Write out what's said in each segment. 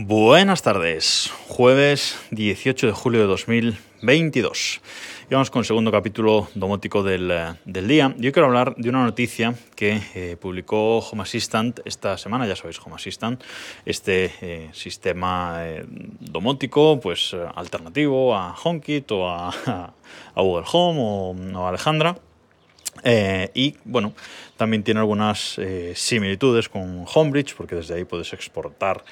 Buenas tardes, jueves 18 de julio de 2022. Y vamos con el segundo capítulo domótico del, eh, del día. Yo quiero hablar de una noticia que eh, publicó Home Assistant esta semana, ya sabéis, Home Assistant, este eh, sistema domótico pues alternativo a HomeKit o a, a Google Home o, o a Alejandra. Eh, y bueno, también tiene algunas eh, similitudes con Homebridge, porque desde ahí puedes exportar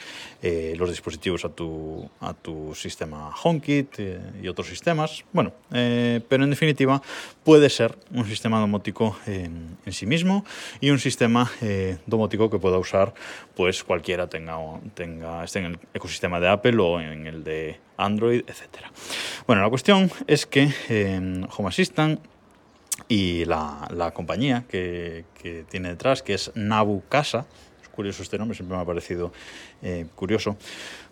eh, los dispositivos a tu, a tu sistema HomeKit y otros sistemas. Bueno, pero en definitiva puede ser un sistema domótico en, sí mismo y un sistema domótico que pueda usar pues cualquiera tenga, tenga, esté en el ecosistema de Apple o en el de Android, etc. Bueno, la cuestión es que Home Assistant y la, compañía que, tiene detrás, que es Nabu Casa. Es curioso este nombre, siempre me ha parecido eh, curioso.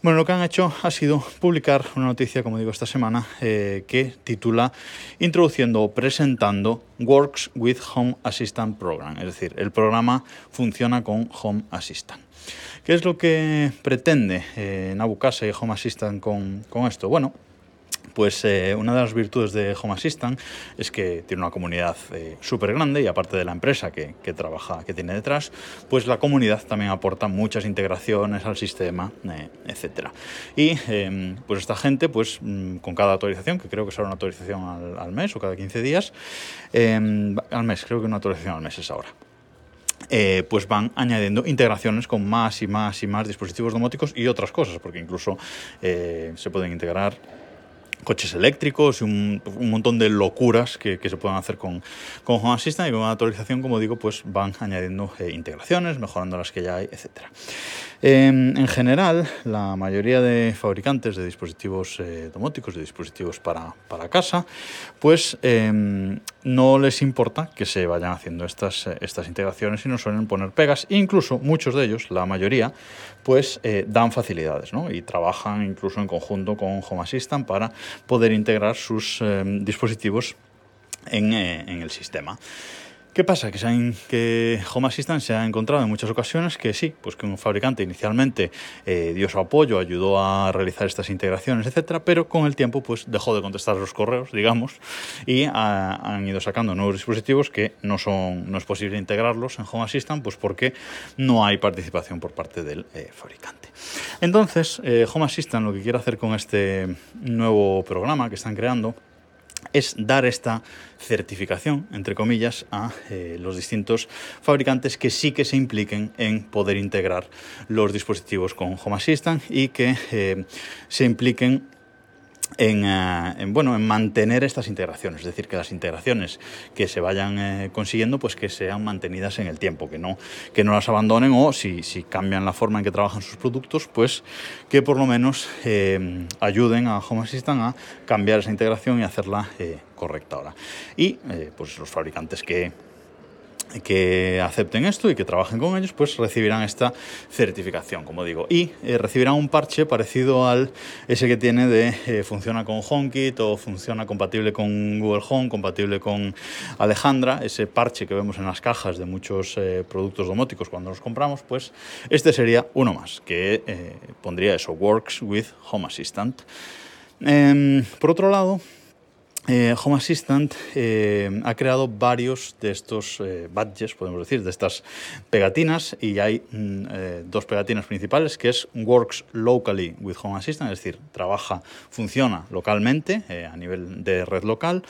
Bueno, lo que han hecho ha sido publicar una noticia, como digo, esta semana, eh, que titula Introduciendo o presentando Works with Home Assistant Program. Es decir, el programa funciona con Home Assistant. ¿Qué es lo que pretende eh, Nabu Casa y Home Assistant con, con esto? Bueno, pues eh, una de las virtudes de Home Assistant es que tiene una comunidad eh, súper grande y aparte de la empresa que, trabaja, que tiene detrás, pues la comunidad también aporta muchas integraciones al sistema, eh, etc. Y em, pues esta gente, pues mm, con cada actualización, que creo que será una actualización al, mes o cada 15 días, em, al mes, creo que una actualización al mes es ahora. Eh, pues van añadiendo integraciones con más y más y más dispositivos domóticos y otras cosas, porque incluso se pueden integrar coches eléctricos y un, montón de locuras que, que, se pueden hacer con, con Home Assistant y con una actualización, como digo, pues van añadiendo eh, integraciones, mejorando las que ya hay, etc. Eh, en general, la mayoría de fabricantes de dispositivos eh, domóticos, de dispositivos para, para casa, pues em, no les importa que se vayan haciendo estas, eh, estas integraciones y no suelen poner pegas. Incluso muchos de ellos, la mayoría, pues eh, dan facilidades ¿no? y trabajan incluso en conjunto con Home Assistant para poder integrar sus eh, dispositivos eh, en, el sistema. ¿Qué pasa? Que, saben que Home Assistant se ha encontrado en muchas ocasiones que sí, pues que un fabricante inicialmente eh, dio su apoyo, ayudó a realizar estas integraciones, etcétera, pero con el tiempo pues dejó de contestar los correos, digamos, y ha, han ido sacando nuevos dispositivos que no son no es posible integrarlos en Home Assistant, pues porque no hay participación por parte del eh, fabricante. Entonces, eh, Home Assistant lo que quiere hacer con este nuevo programa que están creando es dar esta certificación, entre comillas, a eh, los distintos fabricantes que sí que se impliquen en poder integrar los dispositivos con Home Assistant y que eh, se impliquen en, uh, en, bueno, en mantener estas integraciones, es decir, que las integraciones que se vayan eh, consiguiendo, pues que sean mantenidas en el tiempo, que no, que no las abandonen o si, si cambian la forma en que trabajan sus productos, pues que por lo menos eh, ayuden a Home Assistant a cambiar esa integración y hacerla eh, correcta ahora. Y pues los fabricantes que que acepten esto y que trabajen con ellos, pues recibirán esta certificación, como digo. Y eh, recibirán un parche parecido al ese que tiene de eh, funciona con HomeKit o funciona compatible con Google Home, compatible con Alejandra, ese parche que vemos en las cajas de muchos eh, productos domóticos cuando los compramos, pues este sería uno más, que pondría eso, Works with Home Assistant. Em, por otro lado, eh, Home Assistant eh, ha creado varios de estos eh, badges, podemos decir, de estas pegatinas, y hay mm, eh, dos pegatinas principales, que es Works Locally with Home Assistant, es decir, trabaja, funciona localmente a nivel de red local,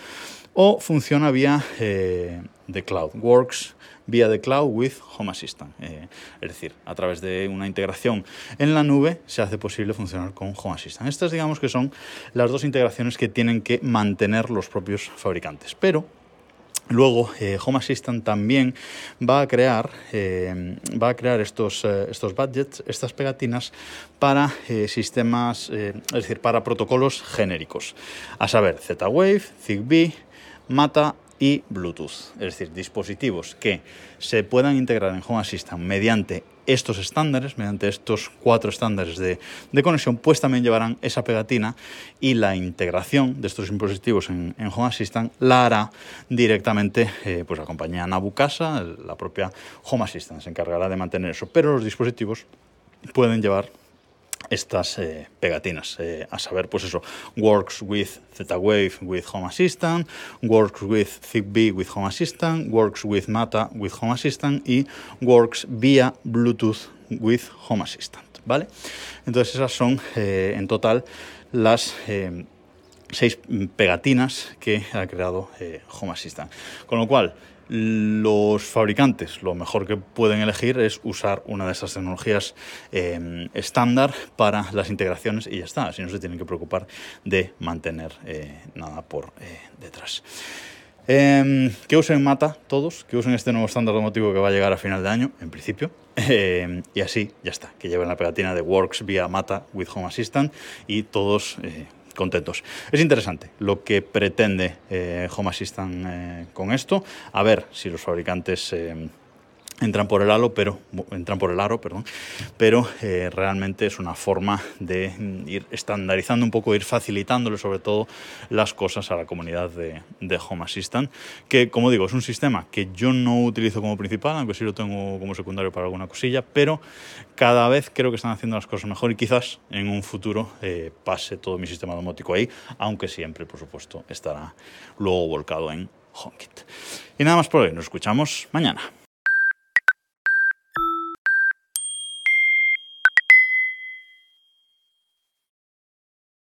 o funciona vía The Cloud, Works vía The Cloud with Home Assistant. Eh, es decir, a través de una integración en la nube se hace posible funcionar con Home Assistant. Estas digamos que son las dos integraciones que tienen que mantener los propios fabricantes. Pero Luego, eh, Home Assistant también va a crear, eh, va a crear estos, estos budgets, estas pegatinas para sistemas, es decir, para protocolos genéricos, a saber, Z-Wave, Zigbee, MATA y Bluetooth, es decir, dispositivos que se puedan integrar en Home Assistant mediante estos estándares, mediante estos cuatro estándares de, de, conexión, pues también llevarán esa pegatina y la integración de estos dispositivos en, en Home Assistant la hará directamente eh, pues la compañía Nabucasa, la propia Home Assistant se encargará de mantener eso, pero los dispositivos pueden llevar estas eh, pegatinas, eh, a saber, pues eso, works with Z-Wave with Home Assistant, works with Zigbee with Home Assistant, works with Mata with Home Assistant y works vía Bluetooth with Home Assistant, ¿vale? Entonces esas son eh, en total las seis pegatinas que ha creado Home Assistant. Con lo cual, los fabricantes lo mejor que pueden elegir es usar una de esas tecnologías eh, estándar para las integraciones y ya está, así no se tienen que preocupar de mantener eh, nada por eh, detrás. Em, que usen Mata todos, que usen este nuevo estándar domótico que va a llegar a final de año, en principio, em, y así ya está, que lleven la pegatina de Works vía Mata with Home Assistant y todos contentos. Es interesante lo que pretende eh, Home Assistant eh, con esto. A ver si los fabricantes eh, entran por el aro, pero entran por el aro, perdón, pero eh, realmente es una forma de ir estandarizando un poco, ir facilitándole sobre todo las cosas a la comunidad de, Home Assistant, que como digo es un sistema que yo no utilizo como principal, aunque sí lo tengo como secundario para alguna cosilla, pero cada vez creo que están haciendo las cosas mejor y quizás en un futuro eh, pase todo mi sistema domótico ahí, aunque siempre por supuesto estará luego volcado en HomeKit. Y nada más por hoy, nos escuchamos mañana.